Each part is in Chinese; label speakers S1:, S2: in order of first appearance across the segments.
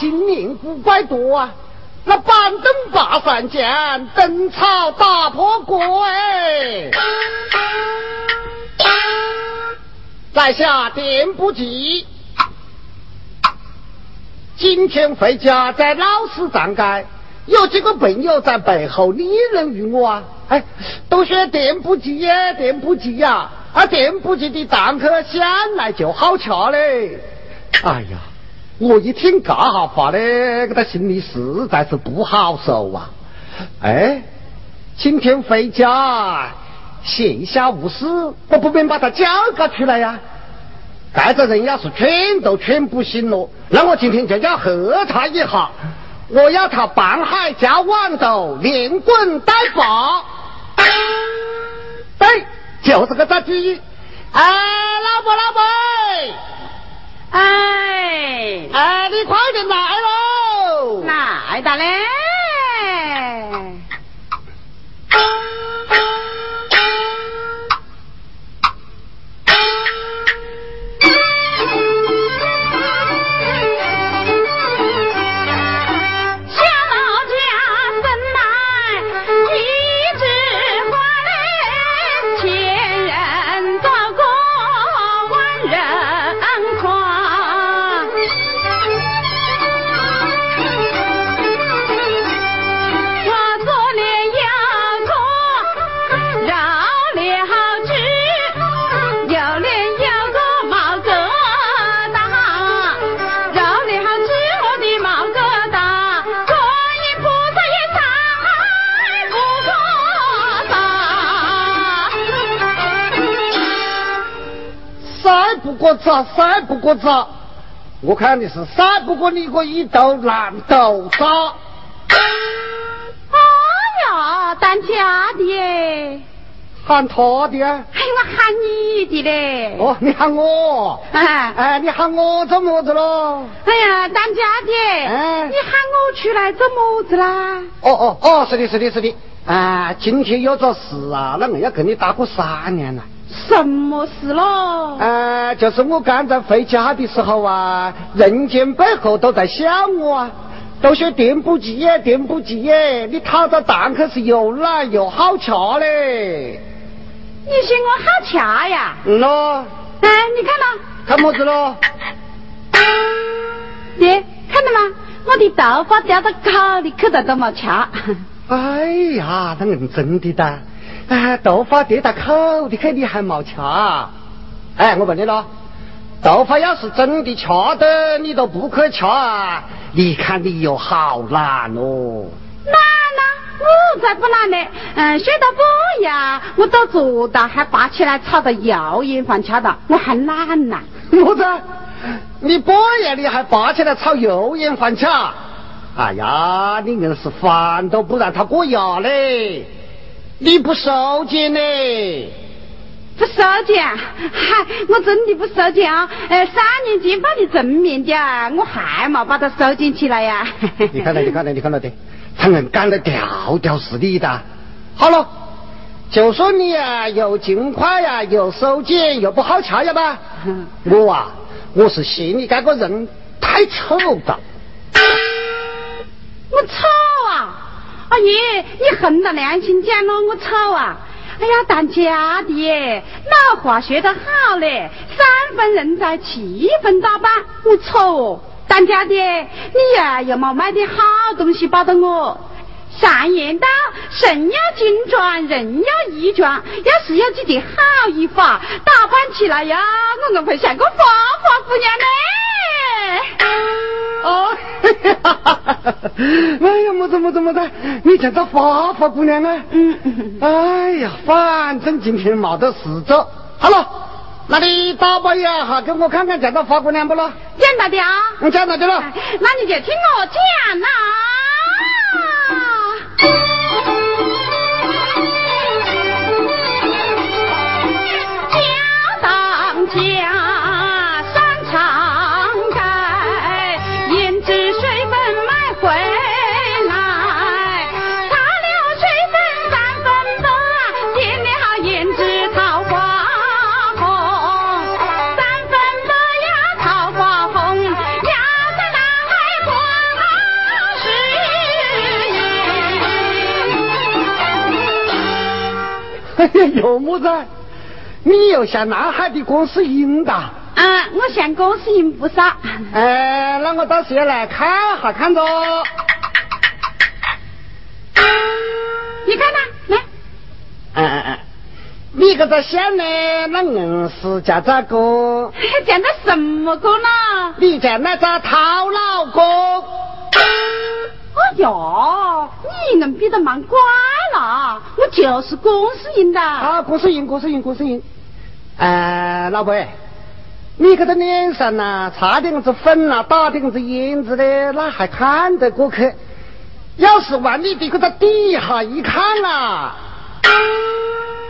S1: 金陵古怪多啊！那板凳八三间，灯草打破锅哎！在下店不及，今天回家在老师站街，有几个朋友在背后议论于我啊！哎，都说店不及呀，店不及呀，啊，店不及的档口先来就好吃嘞！哎呀！我一听这哈话呢，给他心里实在是不好受啊！哎，今天回家闲暇无事，我不便把他叫个出来呀。带着人要是劝都劝不醒了，那我今天就要喝他一下。我要他半海加豌豆，连滚带爬。对，就是个炸鸡。哎，老婆，老婆。
S2: 哎，
S1: 哎，你快点来喽！
S2: 来的嘞。
S1: 过早，赛不过早，我看你是三不过你个一头烂豆渣。
S2: 哎呀，当家的，
S1: 喊他的啊？
S2: 哎，我喊你的嘞。
S1: 哦，你喊我？哎哎，你喊我做么子喽？
S2: 哎呀，当家的，哎，你喊我出来做么子啦？
S1: 哦哦哦，是的，是的，是的。啊，今天有着事啊，那我要跟你打过三年了。
S2: 什么事咯？
S1: 呃，就是我刚才回家的时候啊，人间背后都在想我啊，都说电不急耶，电不急耶，你讨着蛋可是又懒又好吃嘞。
S2: 你说我好吃呀？
S1: 嗯咯。
S2: 哎，你看嘛。
S1: 看么子咯？
S2: 爹，看到吗？我的头发掉到口里去了都没吃。
S1: 哎呀，那认真的哒。哎，头发跌到口里去，你还没吃？哎，我问你咯，头发要是真的吃的，你都不去掐，你看你又好懒哦。
S2: 懒呐，我才不懒呢。嗯，学到不呀，我都做到，还拔起来炒到油盐饭吃的，我还懒呐。
S1: 么子？你不呀？你还拔起来炒油盐饭吃？哎呀，你硬是饭都不让他过牙嘞！你不收钱呢？
S2: 不收钱？嗨，我真的不收钱啊！呃，三年前把你正面的，我还没把它收紧起来呀。
S1: 你看到，你看到，你看到的，他们干的条条是你的。好了，就说你呀，又勤快呀，又守俭，又不好瞧呀吧？我啊，我是嫌你这个人太丑了。
S2: 我丑啊！阿姨，你横着良心讲了，我丑啊！哎呀，当家的，老话说得好嘞，三分人才，七分打扮。我丑，当家的，你呀又没买点好东西包的我。常言道，神要金装，人要衣装。要是有几件好衣服，打扮起来呀，我硬会像个花花姑娘嘞。
S1: 哦，哈哈哈！哎呀，么子么子么子，你见到花花姑娘啊？嗯嗯。哎呀，反正今天没得事做，好了，那你打扮一下，给我看看见到花姑娘不咯？
S2: 讲到的啊？
S1: 你讲到的了。
S2: 那你就听我讲呐。家
S1: 有么子？你又向南海的公司赢的？
S2: 啊，我向公司赢不少。
S1: 哎，那我到时要来看哈看着。
S2: 你看呐，来。
S1: 哎哎哎，你这个想呢？那硬是叫这个？
S2: 叫那什么歌呢？
S1: 你叫那个讨老公。
S2: 哎呀，你能比得蛮乖了？我就是公司赢的。
S1: 啊，公司赢，公司赢，公司赢。哎，老伯，你这个脸上呐，擦点子粉啊，打点子胭脂的，那还看得过去？要是往你的这个底下一看啊，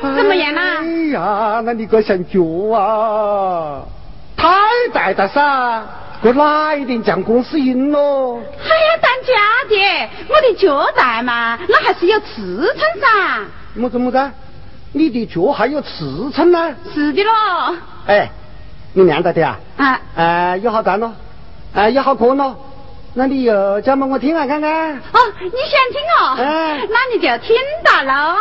S2: 怎么样啦？
S1: 哎呀，那你个像脚啊，太大了噻！我哪一点将公司赢喽？
S2: 哎呀，当家的，我的脚大嘛，那还是有尺寸噻。
S1: 么子么子？你的脚还有尺寸呢？
S2: 是的喽。
S1: 哎，你亮着的啊？
S2: 啊。
S1: 哎，有好干咯？哎，有好困咯？那你又讲嘛？我听下看看。
S2: 哦，你想听哦？
S1: 哎。
S2: 那你就听到了。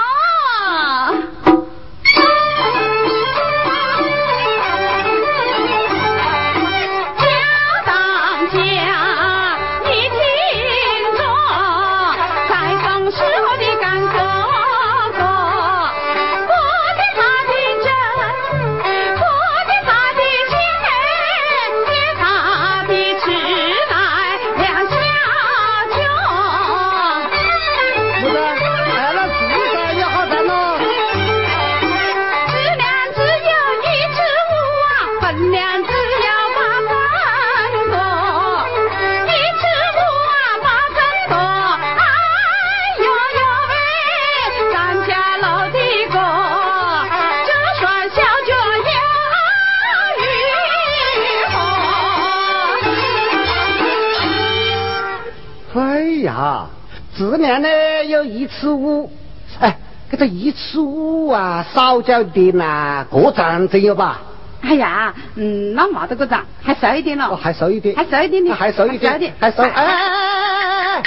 S1: 质量呢有一尺五，哎，这个一尺五啊，少交点呐，过账真有吧？
S2: 哎呀，嗯，那没得个账，还少一点了。
S1: 哦，还少一点，
S2: 还少一点的，
S1: 还少一点，还少。哎哎哎哎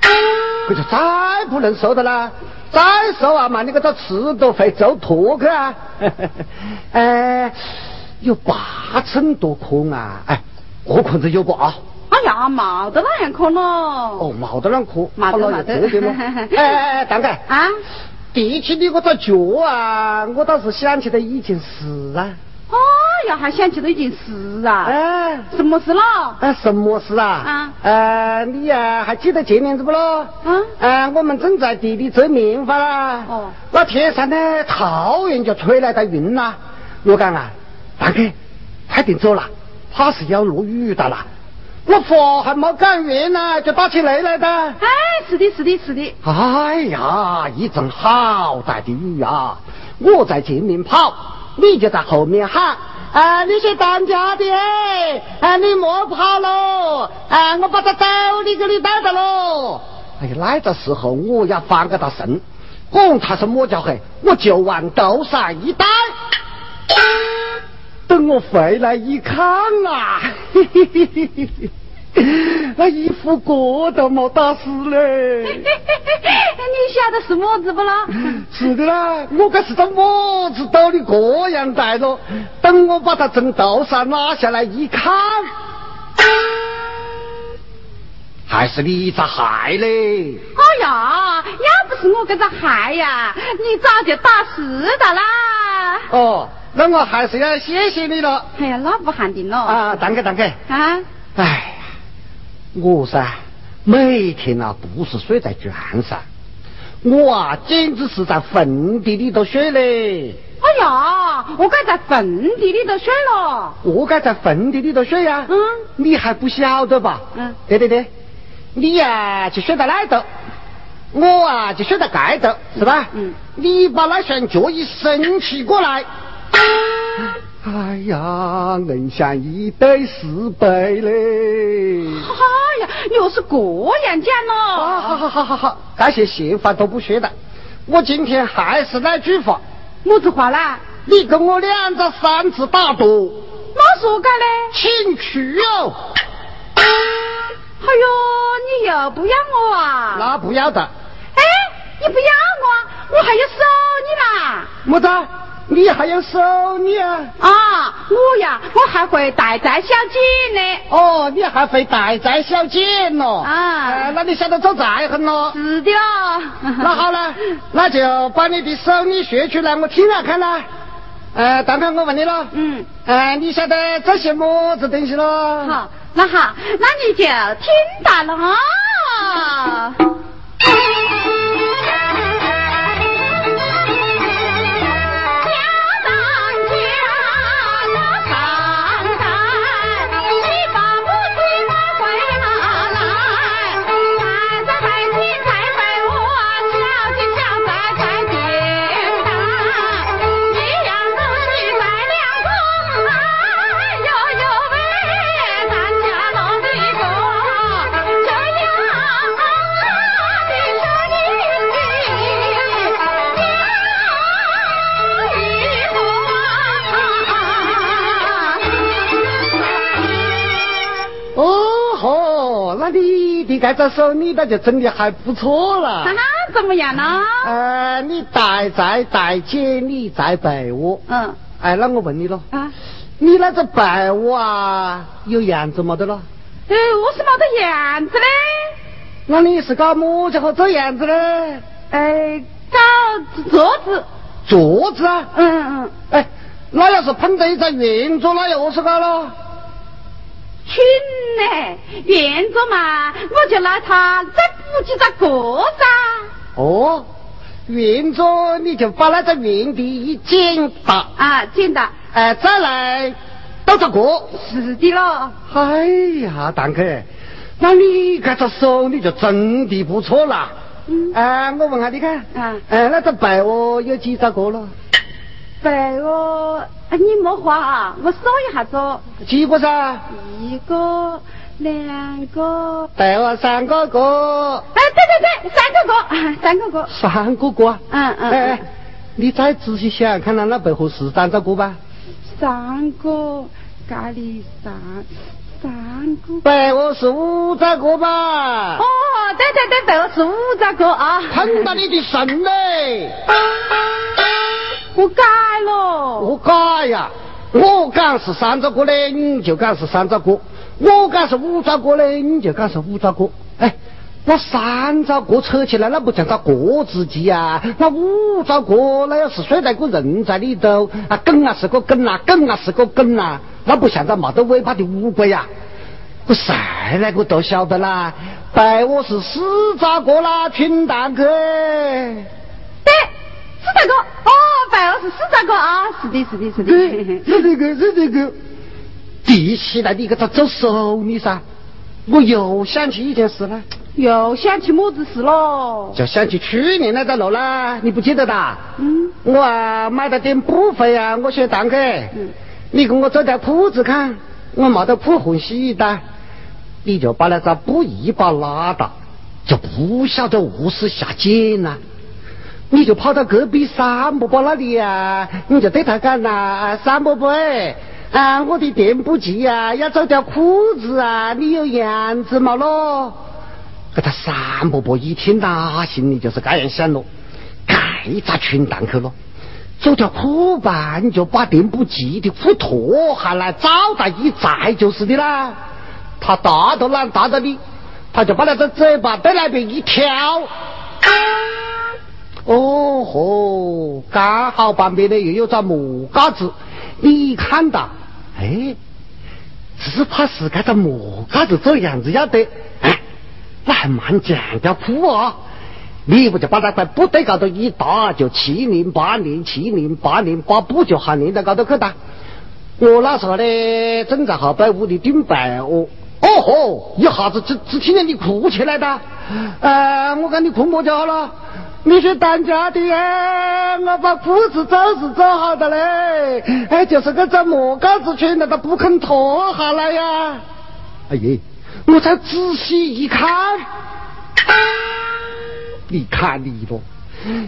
S1: 哎！这就再不能收的啦，再收啊嘛，你这个尺都会走脱去啊。哎，有八寸多宽啊，哎，我看着有不啊？
S2: 哎呀，冇得那样可咯。哦，
S1: 冇得那样可，
S2: 冇得冇得。
S1: 哎哎 哎，大哥
S2: 啊，
S1: 提起你我这脚啊，我倒是想起了一件事啊。
S2: 哦呀，还想起了一件事啊。
S1: 哎，
S2: 什么事咯？
S1: 哎，什么事啊？
S2: 啊。
S1: 呃，你呀还记得前年子不咯？
S2: 啊。
S1: 呃，我们正在地里摘棉花啦。
S2: 哦。
S1: 那天上呢，突然就吹来的云啦。我讲啊，大哥，快点走了，怕是要落雨的了。我佛还没讲完呢，就打起雷来的。哎，
S2: 是的，是的，是的。
S1: 哎呀，一阵好大的雨啊！我在前面跑，你就在后面喊：“啊，你是当家的，哎，你莫跑喽！啊，我把他走，你给你带着喽！”哎呀，那个时候我要翻个大身，管他是么叫嘿，我就往头上一带。等我回来一看啊，那衣服个都没打湿嘞。
S2: 你晓得是么子不啦？
S1: 是的啦，我该是个么子兜的这样带着？等我把它从头上拿下来一看，还是你咋害嘞！
S2: 哎呀，要不是我跟着害呀，你早就打湿的啦。
S1: 哦。那我还是要谢谢你了。
S2: 哎呀，那不喊定了。
S1: 啊，当哥，当哥。
S2: 啊。
S1: 哎呀，我噻，每天啊不是睡在床上，我啊简直是在坟地里头睡嘞。
S2: 哎呀，我该在坟地里头睡了。
S1: 我该在坟地里头睡呀。
S2: 嗯。
S1: 你还不晓得吧？
S2: 嗯。
S1: 对对对，你呀就睡在那头，我啊就睡在盖头，是吧？
S2: 嗯。
S1: 你把那双脚一伸起过来。哎呀，人像一对四倍嘞！
S2: 哎呀，又是这样讲咯！
S1: 好好好好好，这些闲话都不说了。我今天还是那句话，
S2: 么子话啦？
S1: 你跟我两个三次打赌，
S2: 那说干嘞？
S1: 请去哦！
S2: 哎呦，你又不要我啊？
S1: 那不要的。
S2: 哎，你不要我？我还要收你啦。
S1: 么子？你还有手你啊？
S2: 啊，我呀，我还会代债小姐呢。
S1: 哦，你还会代债小姐咯？
S2: 啊，
S1: 那你晓得做债很咯？
S2: 是的哦。
S1: 那好了，那就把你的手艺学出来，我听下看啦。呃，蛋哥，我问你了。
S2: 嗯。
S1: 呃，你晓得这些么子东西咯？
S2: 好，那好，那你就听到了 啊。
S1: 你该这手，你那就真的还不错了。
S2: 哈哈，怎么样呢？
S1: 呃，你代债代借，你在被窝。
S2: 嗯。
S1: 哎，那我问你了。
S2: 啊。
S1: 你那个白窝啊，有样子没得了？
S2: 哎，我是没得样子嘞。
S1: 那你是搞么家伙这样子嘞？
S2: 哎，搞桌子。
S1: 桌子啊？
S2: 嗯嗯。
S1: 哎，那要是碰到一张圆桌，那又是搞了？
S2: 群呢，圆桌嘛，我就拿它再补几张个噻。
S1: 哦，圆桌你就把那个圆的一剪打
S2: 啊，剪打，
S1: 哎，再来倒着过。
S2: 是的咯。
S1: 哎呀，堂客，那你这只手你就真的不错啦。
S2: 嗯。
S1: 哎，我问下你看。
S2: 啊。
S1: 哎，那个白鹅有几张个了？
S2: 白窝。你莫慌啊，我数一下子。
S1: 几个噻？
S2: 一个，两个。
S1: 三个哥。
S2: 哎，对对对，三个哥，三个哥。
S1: 三个哥。
S2: 嗯嗯。
S1: 哎，你再仔细想，看看那背后是三个哥吧？
S2: 三个，咖喱三，三个。
S1: 对，我是五个个吧？
S2: 哦，对对对，百我是五个个啊。
S1: 碰到你的神嘞！
S2: 我改了，
S1: 我改呀！我讲是三只个嘞，你就讲是三只个；我讲是五只个嘞，你就讲是五只个。哎，那三兆个扯起来，那不像个个字记啊？那五兆个，那要是睡在个人在里头，啊，梗啊是个梗啊，梗啊是个梗啊，那不像个没得尾巴的乌龟呀！我谁那个都晓得啦，拜我是四兆个啦，听大哥。
S2: 对。四大哥，哦，白二是四大哥啊，是的，是的，是的，
S1: 是这个，是这个。提起来你给他做手你噻，我又想起一件事了。
S2: 又想起么子事喽？
S1: 就想起去年那个路啦，你不记得哒？
S2: 嗯。
S1: 我啊买了点布费啊，我学蛋壳。
S2: 嗯。
S1: 你给我做条裤子看，我没得铺红洗衣的，你就把那个布一把拉到，就不晓得何时下剪了。你就跑到隔壁三伯伯那里呀，你就对他讲呐，三伯伯哎，啊，我的店不急啊，要做条裤子啊，你有样子嘛咯？这他三伯伯一听呐，心里就是这样想咯，该咋群蛋去咯？走条裤吧，你就把店不济的裤脱下来，找到一摘就是的啦。他大都懒大到你，他就把那个嘴巴对那边一挑。哦吼，刚好旁边呢又有张木架子，你看到，哎，只怕是这个木架子这样子要得，哎，那还蛮讲究酷啊！你不就把那块布对高头一搭，就七零八零七零八零，把布就喊连到高头去哒。我那时候呢，正在后背屋里顶白哦，哦吼，一下子只只听见你哭起来的，呃，我看你哭么就好了。你是当家的哎，我把裤子走是走好的嘞，哎，就是个这木杆子穿的，他不肯脱下来呀。哎呀，我再仔细一看，你看你咯，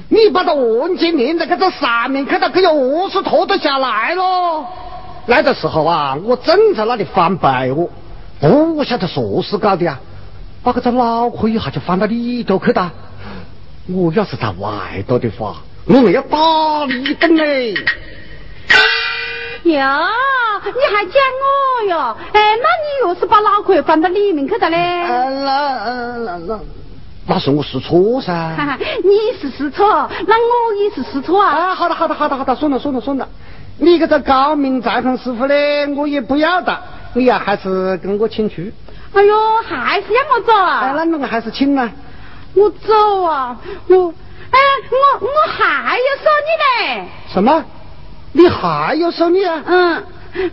S1: 你把它完全连在这上面，看到可以何时脱得下来咯？那个时候啊，我正在那里翻白哦，不晓得说是搞的啊，把个这脑壳一下就翻到里头去了。我要是在外头的话，我还要打你一顿嘞。
S2: 哟，你还讲我哟？哎，那你又是把脑壳放到里面去的嘞？
S1: 那那那那是我试错噻。
S2: 你是试错，那我也是试错啊。
S1: 啊，好的好的好的好的，算了算了算了，你这个高明裁缝师傅嘞，我也不要的，你呀还是跟我请去。
S2: 哎呦，还是要我走啊？
S1: 哎，那我还是请啊。
S2: 我走啊，我哎，我我还要说你嘞。
S1: 什么？你还要收你啊？
S2: 嗯，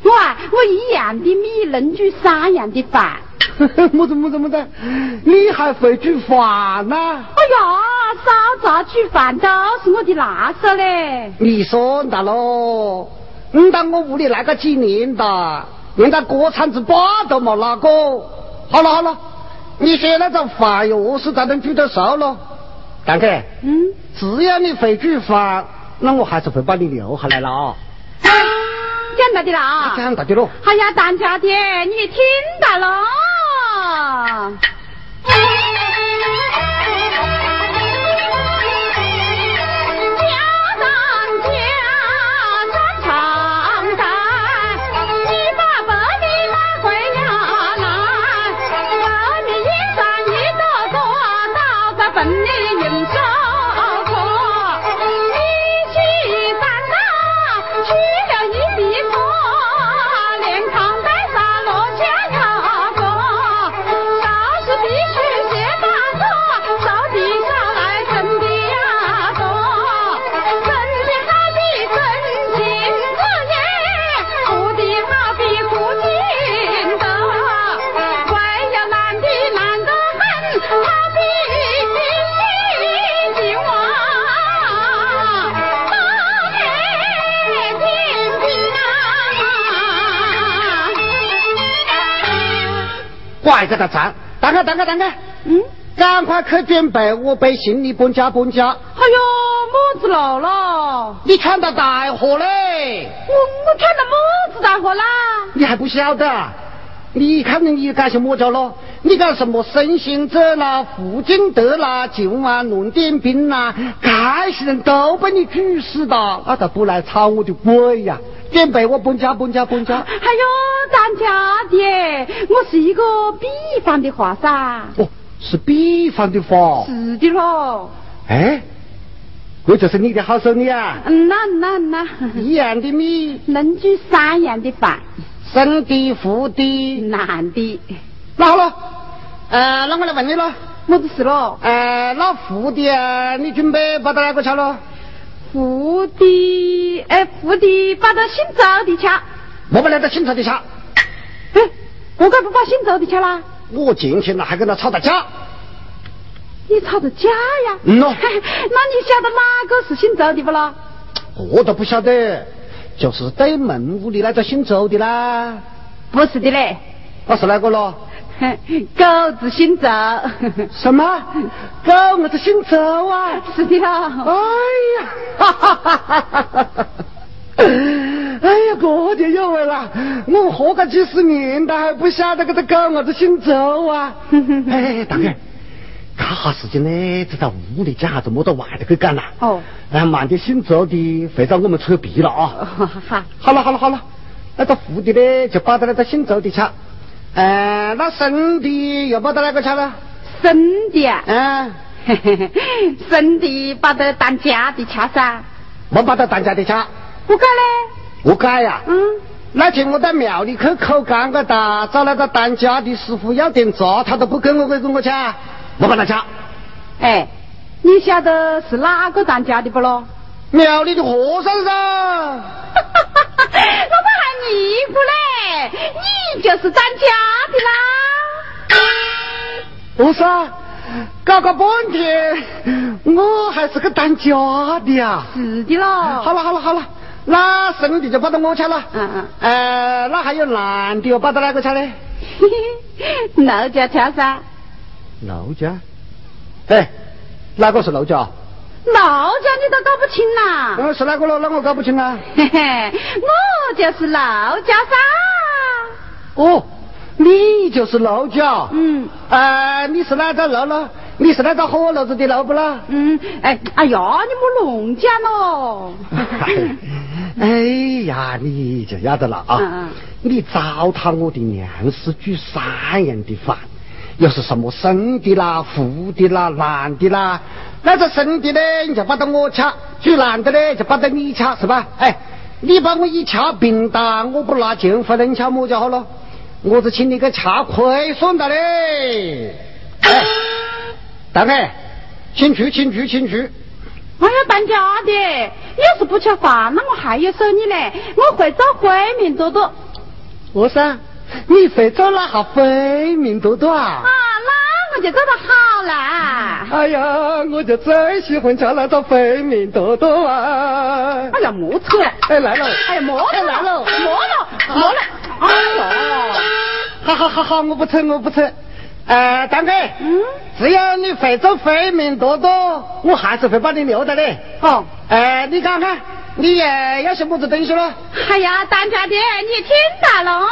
S2: 我啊，我一样的米能煮三样的饭。
S1: 么子么子么子？你还会煮饭呐？哎
S2: 呀，烧炸煮饭都是我的拿手嘞。
S1: 你说的喽？你当我屋里来个几年哒，连个锅铲子把都没拿过。好了好了，你说那种饭又是才能煮得熟喽？大哥，
S2: 嗯，
S1: 只要你会煮饭。那我还是会把你留下来了啊！
S2: 讲到的了啊！
S1: 讲到的喽！
S2: 哎呀，当家的，你听到了？
S1: 快给他站！等开，等开，等开！
S2: 嗯，
S1: 赶快去准备，我背行李搬家，搬家。
S2: 哎呦，么子老了？
S1: 你看到大货嘞？
S2: 我我看到么子大货啦？
S1: 你还不晓得？你看着你干些么叫咯？你干什么申行者啦、胡金德啦、晋安论点兵啦？这些人都被你举死的，那才不来吵我的鬼呀！准备我搬家，搬家，搬家！哎
S2: 呦，当家的，我是一个比方的话噻。
S1: 哦，是比方的话。
S2: 是的喽。
S1: 哎，我就是你的好手艺啊。
S2: 嗯，那那那。
S1: 一样的米
S2: 能煮三样的饭。
S1: 生的、糊的、
S2: 男的。
S1: 那好了，呃，那我来问你了。
S2: 么子事咯？
S1: 呃，那糊的啊，你准备把它哪个吃了？
S2: 富的，哎，富的把他姓周的吃，
S1: 我们来到姓周的吃。
S2: 哎，我该不把姓周的吃啦？
S1: 我今天呢还跟他吵打架。
S2: 你吵的架呀？
S1: 嗯哦。
S2: 那你晓得哪个是姓周的不啦？
S1: 我都不晓得，就是对门屋里那个姓周的啦。
S2: 不是的嘞。
S1: 那是哪个咯？
S2: 狗子姓周。
S1: 什么？狗我子姓周啊？
S2: 是的啦。
S1: 哎呀，哈哈哈哈哈哈！哎呀，这就有味了。我活个几十年他，还不晓得这个狗我子姓周啊？哎，大哥，这哈事情呢，就在屋里讲，还是莫到外头去讲了。
S2: 哦。
S1: 哎，慢点姓周的会让我们扯皮了啊。
S2: 好。
S1: 好了好了好了，那个富的呢，就把他那个姓周的吃。呃，那生的又把到哪个吃了？
S2: 生的啊？
S1: 嗯，
S2: 生的把它当家的吃噻。
S1: 没把它当家的吃。
S2: 不改嘞？
S1: 不改呀？
S2: 嗯。
S1: 那天我到庙里去口干个哒，找那个当家的师傅要点茶，他都不给我给给我吃，没把他吃。
S2: 哎，你晓得是哪个当家的不咯？
S1: 庙里的和尚噻。
S2: 我们还尼姑嘞，你就是当家的啦。
S1: 不是，搞个半天，我还是个当家的呀。
S2: 是的咯。
S1: 好了好了好了，那生的就把到我吃了。
S2: 嗯嗯。
S1: 呃，那还有男的，把到哪个吃嘞？
S2: 老家吃噻。
S1: 老家？哎，哪个是老家？
S2: 老家你都搞不清啦？
S1: 嗯，是哪个了？那我搞不清啦。
S2: 嘿嘿，我就是老家噻。
S1: 哦，你就是老家。
S2: 嗯。
S1: 呃，你是哪个老了？你是那个火炉子的老不啦？
S2: 嗯，哎，哎呀，你莫弄讲喽。
S1: 哎呀，你就晓得了啊！你糟蹋我的粮食煮三样的饭，又是什么生的啦、糊的啦、烂的啦？那这生的呢，你就把得我吃；煮烂的呢，就把得你吃，是吧？哎，你把我一掐平淡，我不拿钱回来，你吃么就好了？我是请你给吃亏损的嘞！哎，大哥，请去，请去，请去。
S2: 我要，当家的，要是不吃饭，那我还要收你嘞。我会找回民多多。
S1: 我说，你会做那哈回民多多啊？
S2: 啊，那我就做得好啦。
S1: 哎呀，我就最喜欢吃那个回民多多啊！
S2: 哎呀，莫扯！
S1: 哎，来了！
S2: 哎呀，莫扯！
S1: 来了！
S2: 莫了！莫了！哎呀！
S1: 好好好好，我不扯，我不扯。呃，大哥，
S2: 嗯，
S1: 只要你会做回民多多，我还是会把你留的嘞。
S2: 哦，
S1: 呃，你看看，你也要些么子东西咯？
S2: 哎呀，当家的，你听到了？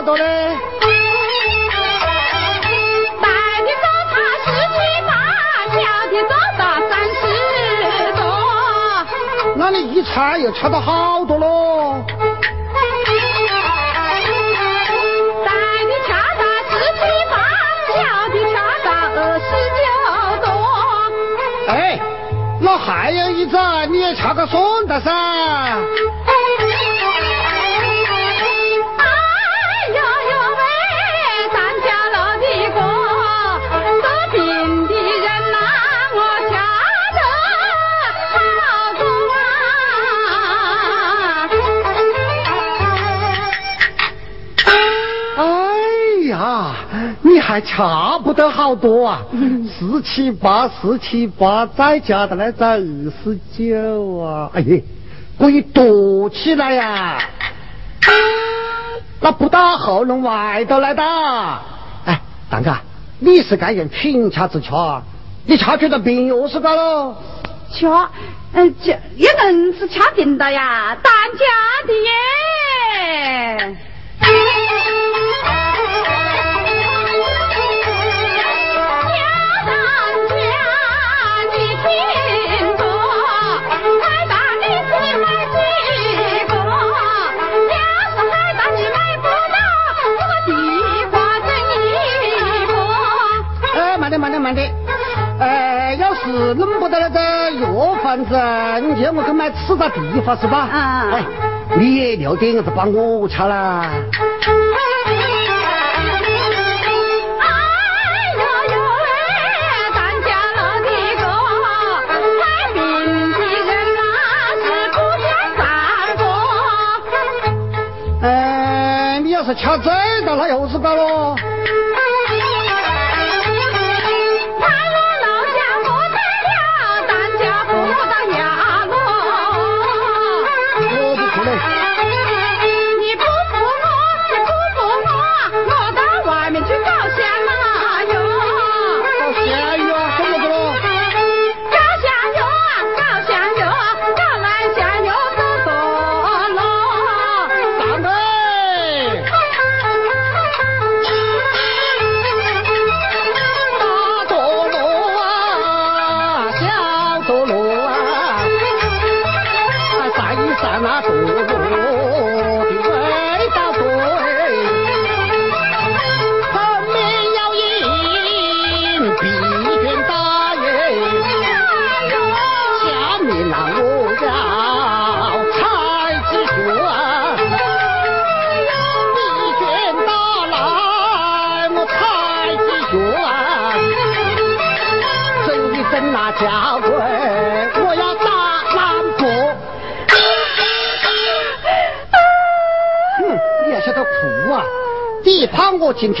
S1: 的做好多嘞。
S2: 大的做他十七八，小的做到三十多。
S1: 那你一餐又吃到好多喽？
S2: 大的查到十七八，小的查到二十九多。
S1: 哎，那还有一个，你也查个算的噻。还差不得好多啊，四七八，四七八，再加的来在二十九啊！哎呀，可以躲起来呀！啊 那不到喉咙外头来的。哎，大哥，你是该用品掐子吃，你掐出的病药是干喽？
S2: 吃，嗯，这也能是掐定的呀，当家的耶。
S1: 是弄不到那个药贩子，你叫我去买吃的地方是吧？
S2: 啊。
S1: 哎，你也留点子帮我吃啦。哎，你要是吃醉了，那又是搞喽。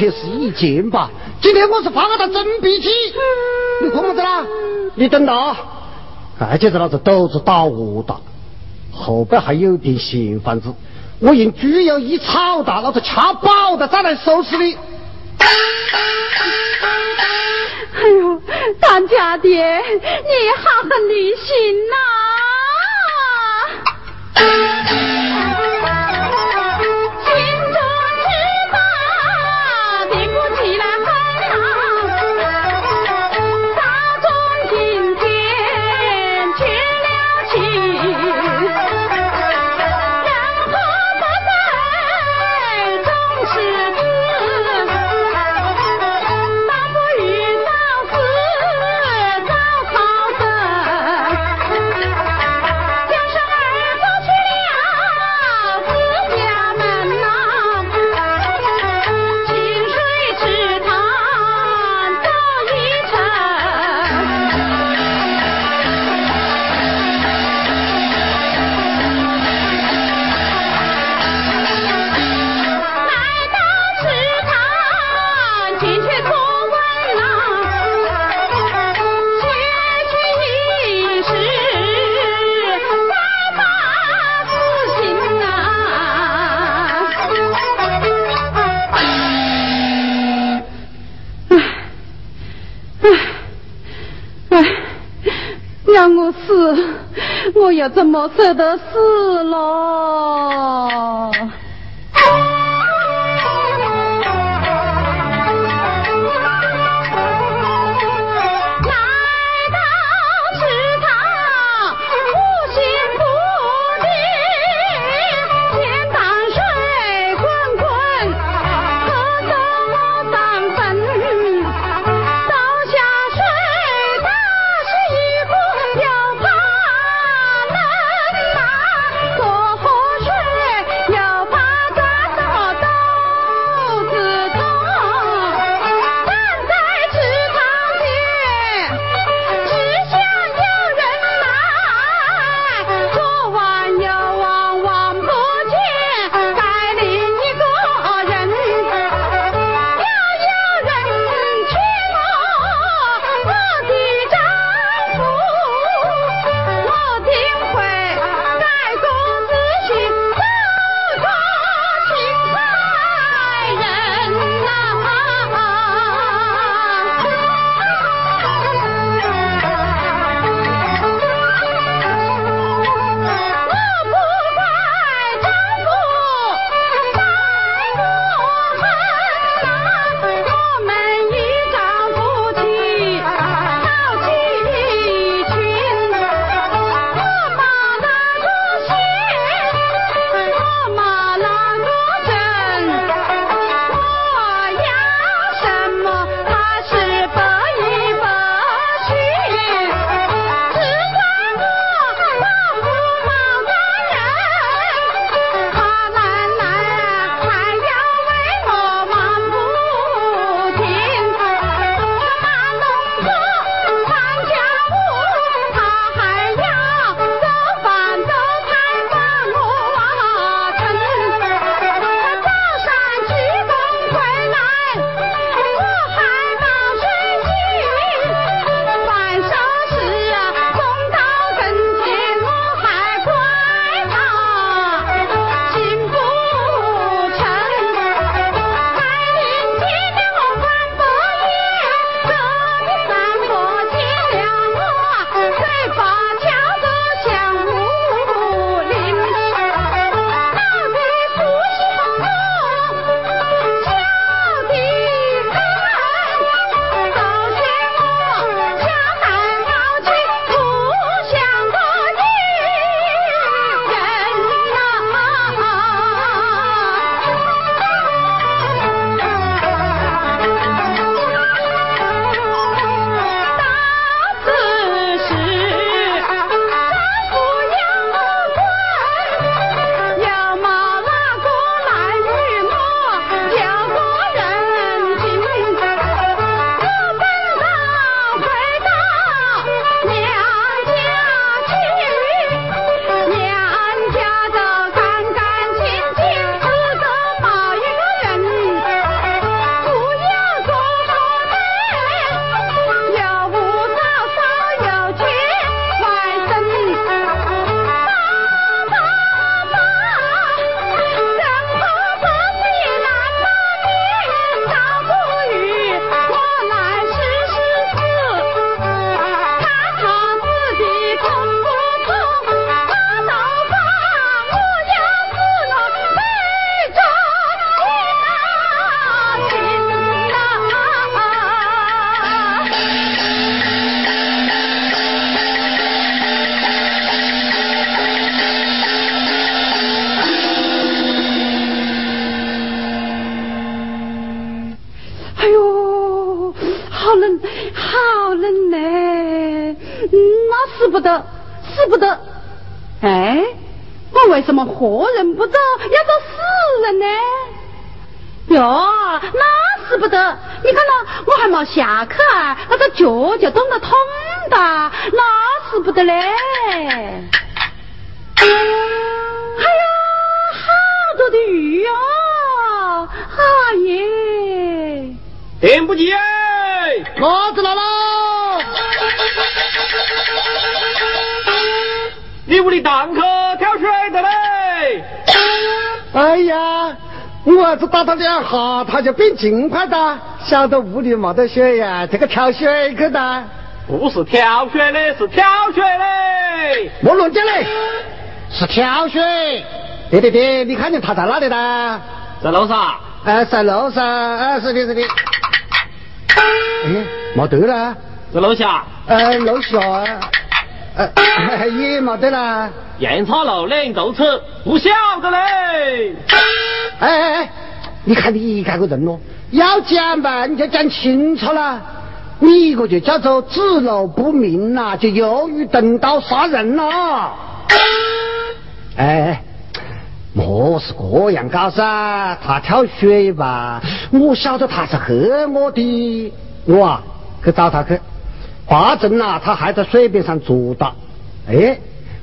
S1: 怕我今天是一件吧？今天我是发了他真脾气，你看么子啦？你等到，哎，接着老子肚子打我打，后边还有点闲饭子，我用猪油一炒哒，老子吃饱了再来收拾你。
S2: 哎呦，当家的，你好狠的心呐！这的
S1: 事喽
S3: 你屋里堂客挑水的嘞？
S1: 哎呀！我儿子打他两下，他就变勤快的，晓得屋里没得水呀，这个挑水去的。
S3: 不是挑水的，是挑水嘞。
S1: 莫乱讲嘞，是挑水。对对对，你看见他在哪里呢？
S3: 在楼上。
S1: 哎，在楼上。哎，是的，是的。哎，没得了。
S3: 在楼下。
S1: 哎，楼下。哎，也没得了。
S3: 烟草楼两斗车，不晓得嘞。
S1: 哎哎哎，你看你这个人咯，要讲嘛你就讲清楚啦，你一个就叫做指路不明呐，就又于等刀杀人了。哎，莫是这样搞噻，他跳水吧，我晓得他是黑我的，我啊去找他去，八阵呐，他还在水边上坐到，哎，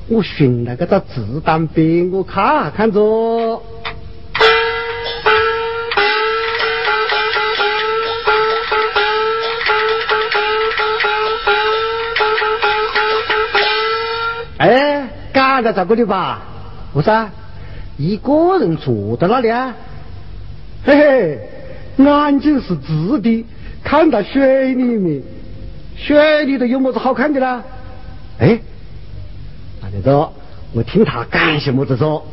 S1: 我寻了个个子弹兵，我看看着。哎，赶在这个里吧？为啥？一个人坐在那里啊？嘿嘿，眼睛是直的，看到水里面，水里头有么子好看的啦？哎，那就走，我听他干些么子说。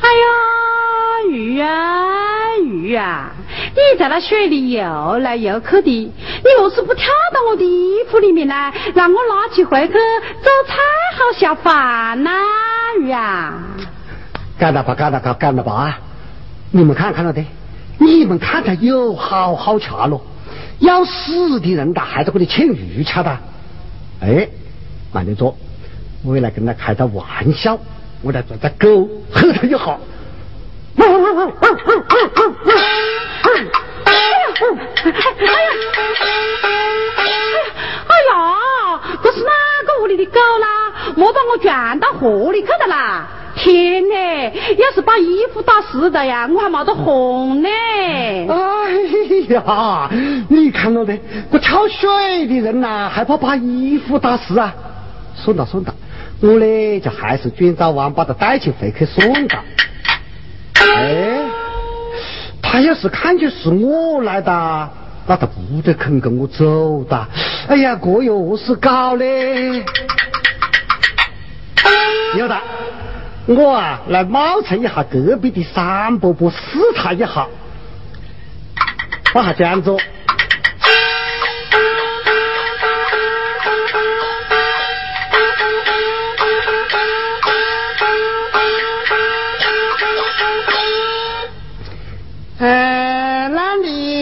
S2: 哎呀，鱼啊鱼啊！你在那水里游来游去的，你若是不跳到我的衣服里面来，让我拿起回去做菜好下饭呐，鱼啊！
S1: 干了吧，干了吧，干了吧！你们看看了的，你们看看有好好吃咯，要死的人他还在这里牵鱼吃的。哎，慢点做，我来跟他开个玩笑。我来做只狗，吼他一下。哎呀！
S2: 哎呀！哎呀这是哪个屋里的狗啦？莫把我圈到河里去的啦！天呐！要是把衣服打湿了呀，我还没得红呢。
S1: 哎呀！你看到的，我跳水的人呐，害怕把衣服打湿啊。算了算了。我呢，就还是转早晚把他带起回去算了。哎，他要是看见是我来的，那他不得肯跟我走的。哎呀，这又何是搞嘞？有的，我啊来冒充一下隔壁的三伯伯，试探一下，把他这样做。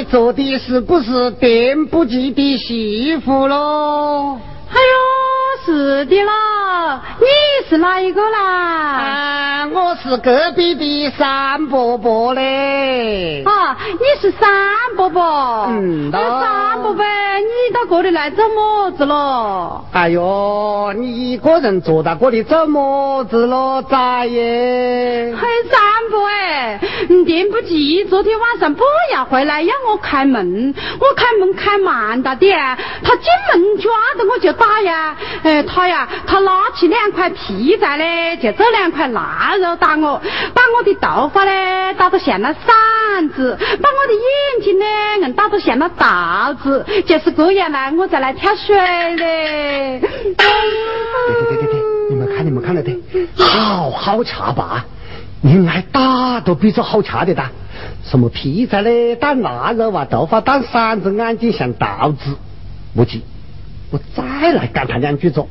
S1: 做的是不是电不记的媳妇喽？
S2: 哎呦，是的啦！你是哪一个啦？
S1: 啊，我是隔壁的三伯伯嘞。
S2: 啊，你是三伯伯？
S1: 嗯，
S2: 三伯伯，你到这里来做么子咯？
S1: 哎呦，你一个人坐在这里做么子咯？咋耶？
S2: 很，三伯哎，电不记昨天晚上不要回来，要我开门，我开门开慢了点，他进门抓着我就打呀。哎，他呀，他拿起两块皮在嘞，就这两块腊肉打我，把我的头发嘞打得像那扇子，把我的眼睛呢硬打得像那刀子，就是这样呢，我才来跳水嘞。对
S1: 对对对对，你们看你们看了的，好好查吧？你爱打都比这好吃的哒。什么皮在嘞当腊肉啊，头发当扇子，眼睛像桃子，不急，我再来干他两句子。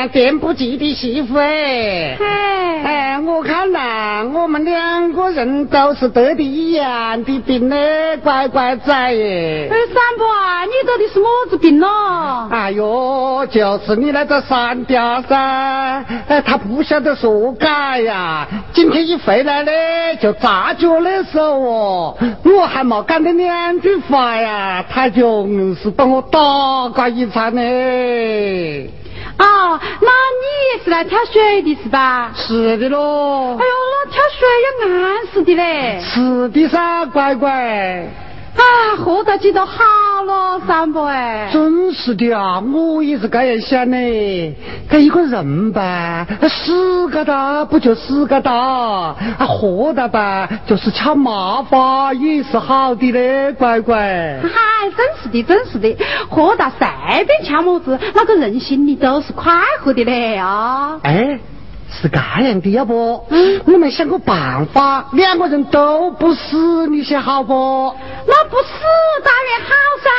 S1: 哎，电不及的媳妇哎，
S2: 哎，
S1: 哎，我看呐，我们两个人都是得的一样的病呢，乖乖仔耶。
S2: 哎，三伯啊，你得的是么子病咯？
S1: 哎呦，就是你那个三嗲噻，哎，他不晓得说改呀，今天一回来呢，就扎脚的时候哦，我还没讲的两句话呀，他就硬是把我打个一场呢。
S2: 哦，那你也是来挑水的是吧？
S1: 是的喽
S2: 哎呦，，那挑水要按时的嘞。
S1: 是的噻，乖乖。
S2: 啊，活到几都好了，三伯哎。
S1: 真是的啊，我也是这样想的。这一个人吧，死疙瘩不就死疙瘩，啊，活的吧，就是吃麻花也是好的嘞，乖乖。
S2: 嗨，真是的，真是的，活到随便吃么子，那个人心里都是快活的嘞啊！
S1: 哎，是这样的，要不，
S2: 嗯
S1: 我们想个办法，两个人都不死，你想好不？
S2: 那不死当然好噻。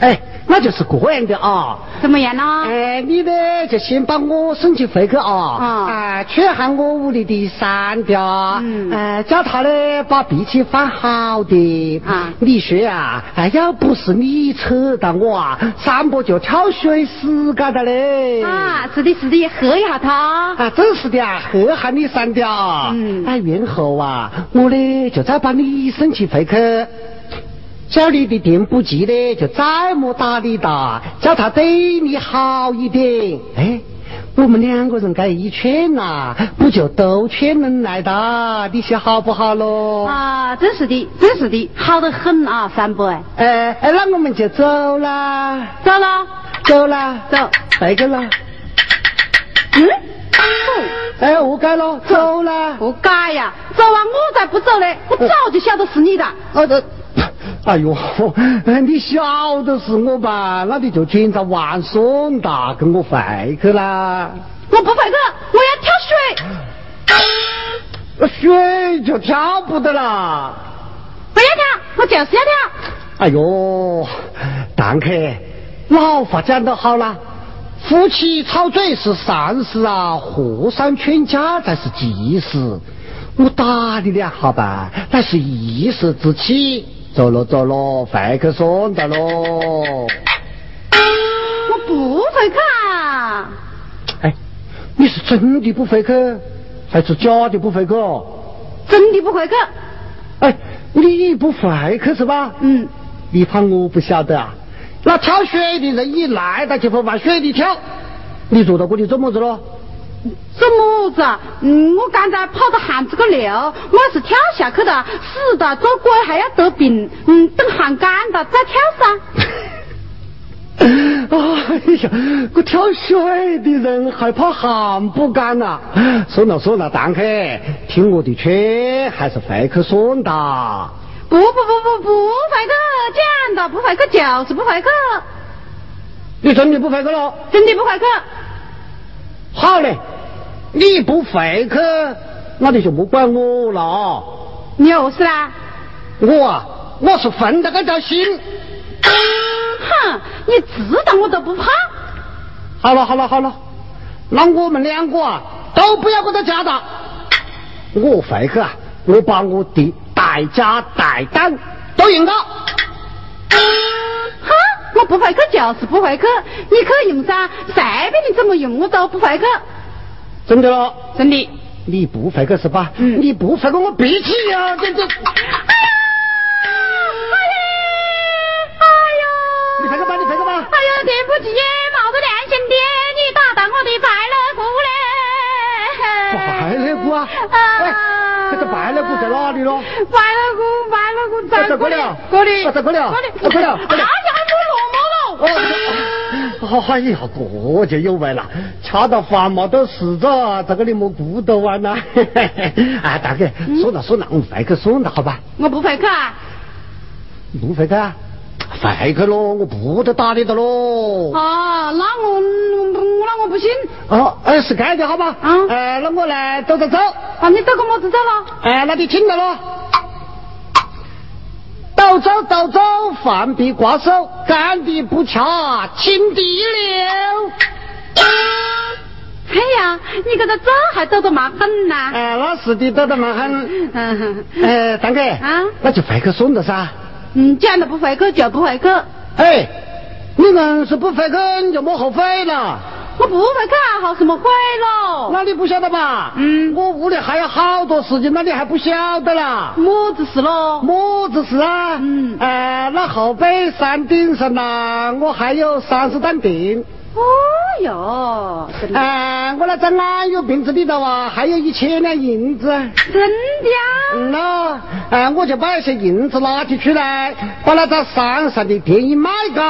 S1: 哎，那就是这样的啊。
S2: 怎么样呢？
S1: 哎，你呢就先把我送去回去啊！
S2: 啊
S1: 哎，去喊我屋里的三嗲，
S2: 嗯
S1: 哎，叫他呢把脾气放好的。
S2: 啊
S1: 你说啊，哎，要不是你扯到我啊，三伯就跳水死嘎的嘞。
S2: 啊，是的，是的，喝一下他。
S1: 啊，真是的啊，喝下你三嗲。
S2: 嗯
S1: 哎，然后啊，我呢就再把你送去回去。叫你的店不急的，就再莫打你哒，叫他对你好一点。哎，我们两个人该一劝呐、不就都劝人来哒？你说好不好咯？
S2: 啊，真是的，真是的，好得很啊，三伯哎。
S1: 哎哎，那我们就走啦，
S2: 走啦，
S1: 走啦，
S2: 走。
S1: 回去了。
S2: 嗯？
S1: 哎，我改了，走啦。
S2: 我改呀，走啊！我才不走嘞，我早就晓得是你的。
S1: 啊这，哎呦，哎你晓得是我吧？那你就检查完送达，跟我回去啦。
S2: 我不回去，我要跳水。
S1: 水就跳不得啦。
S2: 不要跳，我就是要跳。
S1: 哎呦，蛋壳，老话讲得好啦，夫妻吵嘴是善事啊，和尚劝架才是吉事。我打你两下吧，那是一时之气。走了走了，回去算的喽。
S2: 我不回去啊！
S1: 哎，你是真的不回去，还是假的不回去哦？
S2: 真的不回去。
S1: 哎，你不回去是吧？
S2: 嗯，
S1: 你怕我不晓得啊？那跳水的人一来，他就会往水里跳。你坐到这里做么子咯？
S2: 做么子啊？嗯，我刚才跑到巷子个流，我要是跳下去的，死的做鬼还要得病。嗯，等汗干了再跳噻。
S1: 哎呀，我跳水的人还怕汗不干呐、算了算了，蛋壳，听我的劝，还是回去算哒。
S2: 不不不不不回去，讲的不回去就是不回去，
S1: 你真的不回去了？
S2: 真的不回去。
S1: 好嘞，你不回去，那你就不管我了啊。
S2: 你又是啦？
S1: 我啊，我是分得个条心。
S2: 哼，你知道我都不怕。
S1: 好了好了好了，那我们两个啊都不要给他家长。我回去啊，我把我的代家代单都用到。
S2: 哼，我不回去就是不回去，你去用噻，随便你怎么用我都不回去。
S1: 真的了，
S2: 真的。
S1: 你不回去是吧？
S2: 嗯
S1: 你不回去我闭气呀！这这，
S2: 哎呀，哎呀，
S1: 你回去吧，你回去吧。
S2: 哎呀，对不起，冒着良心的，你打到我的白肋骨嘞！
S1: 白肋骨啊！哎，这个白肋骨在哪里咯？
S2: 白肋骨，白肋骨在
S1: 在这里啊
S2: 这里，
S1: 这里啊
S2: 这里，
S1: 在这里
S2: 哎呀，
S1: 这就有为了，恰到饭嘛都是着，这个你莫顾得完呐。哎，大哥，算了算了，我们回去算了，好吧？
S2: 我不回去啊！
S1: 不回去啊？回去咯，我不得打你的喽。
S2: 哦，那我我那我不信。
S1: 哦，哎，是这样的，好吧？
S2: 嗯
S1: 哎，那我来走走走。
S2: 啊，你走个么子走了？
S1: 哎，那你听着咯。抖斗走斗走，饭必挂手，干的不掐，亲地了。
S2: 哎呀，你这个走还走得蛮狠呐！
S1: 哎，那是的，走得蛮狠。
S2: 嗯，
S1: 哎，大哥，
S2: 啊，
S1: 那就回去送了噻。
S2: 嗯，讲了不回去就不回去。
S1: 哎，你们是不回去，你就莫后悔了。
S2: 我不会干，好什么悔了？
S1: 那你不晓得吧？
S2: 嗯，
S1: 我屋里还有好多事情，那你还不晓得啦？
S2: 么子事咯？
S1: 么子事啊？
S2: 嗯，
S1: 哎，那后背山顶上呐，我还有三十担病。
S2: 哦哟，
S1: 哎，我那张安有瓶子里头啊，还有一千两银子。
S2: 真的呀？
S1: 嗯喽，哎，我就把那些银子拿起出来，把那在山上的店一卖个。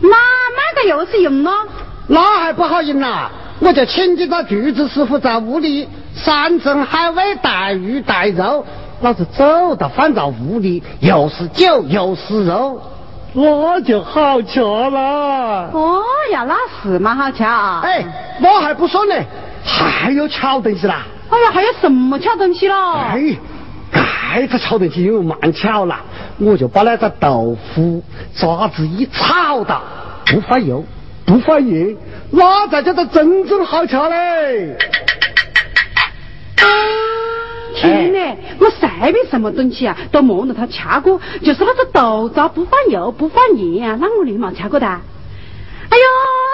S2: 那卖个又是用了？
S1: 那还不好用呐！我就请几个厨子师傅在屋里山珍海味带鱼带肉，老子走到放到屋里，又是酒又是肉，那就好吃了。
S2: 哦呀，那是蛮好吃啊！
S1: 哎，那还不算呢，还有巧东西啦！
S2: 哎呀，还有什么巧东西了？
S1: 哎，盖子巧东西因为蛮巧了，我就把那个豆腐渣子一炒到，不发油。不发热，那才叫做真正好吃嘞！
S2: 天嘞，我随便什么东西啊，都摸着他吃过，就是那个豆渣不放油不放盐啊，那我连没吃过的。哎呦，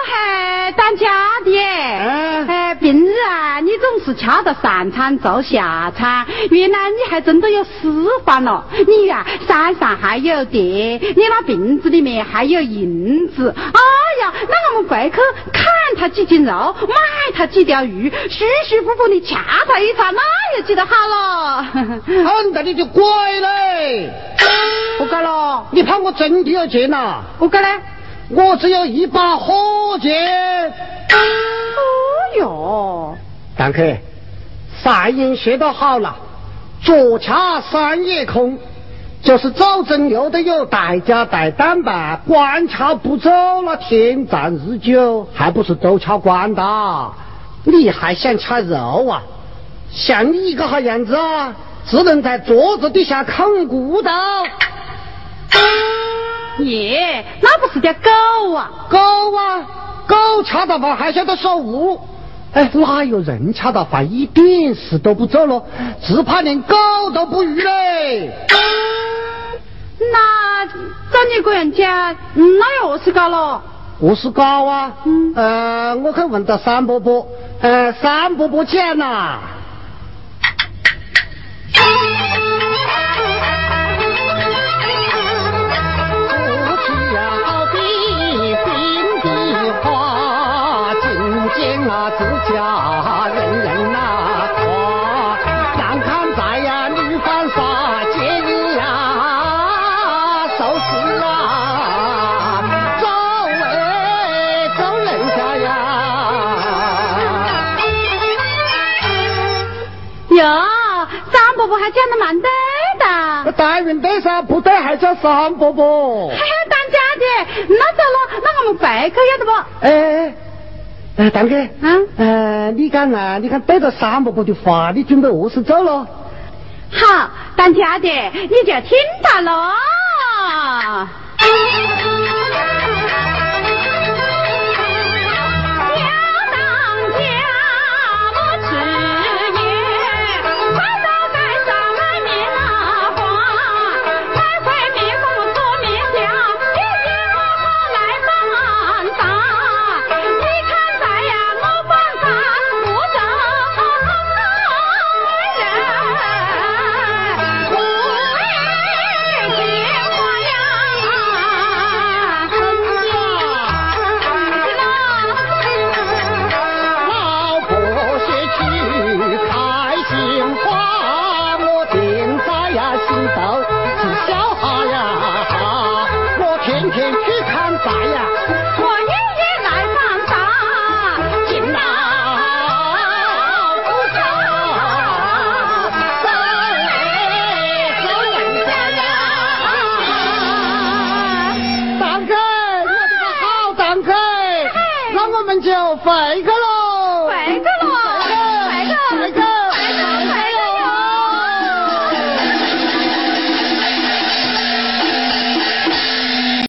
S2: 还当家的，哎，平日啊，你总是掐着上餐做下餐，原来你还真的有私房了。你呀，山上还有地，你那瓶子里面还有银子。哎呀，那我们回去砍他几斤肉，买他几条鱼，舒舒服服的掐他一餐，那又记得好了。
S1: 很大你就乖嘞，
S2: 不干了，
S1: 你怕我真的要见呐？
S2: 不干嘞。
S1: 我只有一把火箭。
S2: 哦哟，
S1: 大哥，赛音学得好了，左掐山也空，就是走针又得有代价带单吧，官掐不走那天长日久，还不是都掐光的？你还想掐肉啊？像你一个好样子啊，只能在桌子底下啃骨头。
S2: 耶，那不是条狗啊！
S1: 狗啊，狗吃到饭还晓得守物。哎，哪有人吃到饭一点事都不做咯？只怕连狗都不如嘞。
S2: 那照你个人讲，那又是搞了？
S1: 何是搞啊？
S2: 嗯。
S1: 呃，我去问到三伯伯，呃，三伯伯讲呐。啊，
S2: 讲的蛮对的。
S1: 当然对噻，不对还叫三伯伯。
S2: 嘿嘿，当家的，那走了，那我们回去要得不？
S1: 哎。哎，大哥，
S2: 嗯，
S1: 呃，你看啊，你看对着三伯伯的话，你准备何时走了？
S2: 好，当家的，你就听到了。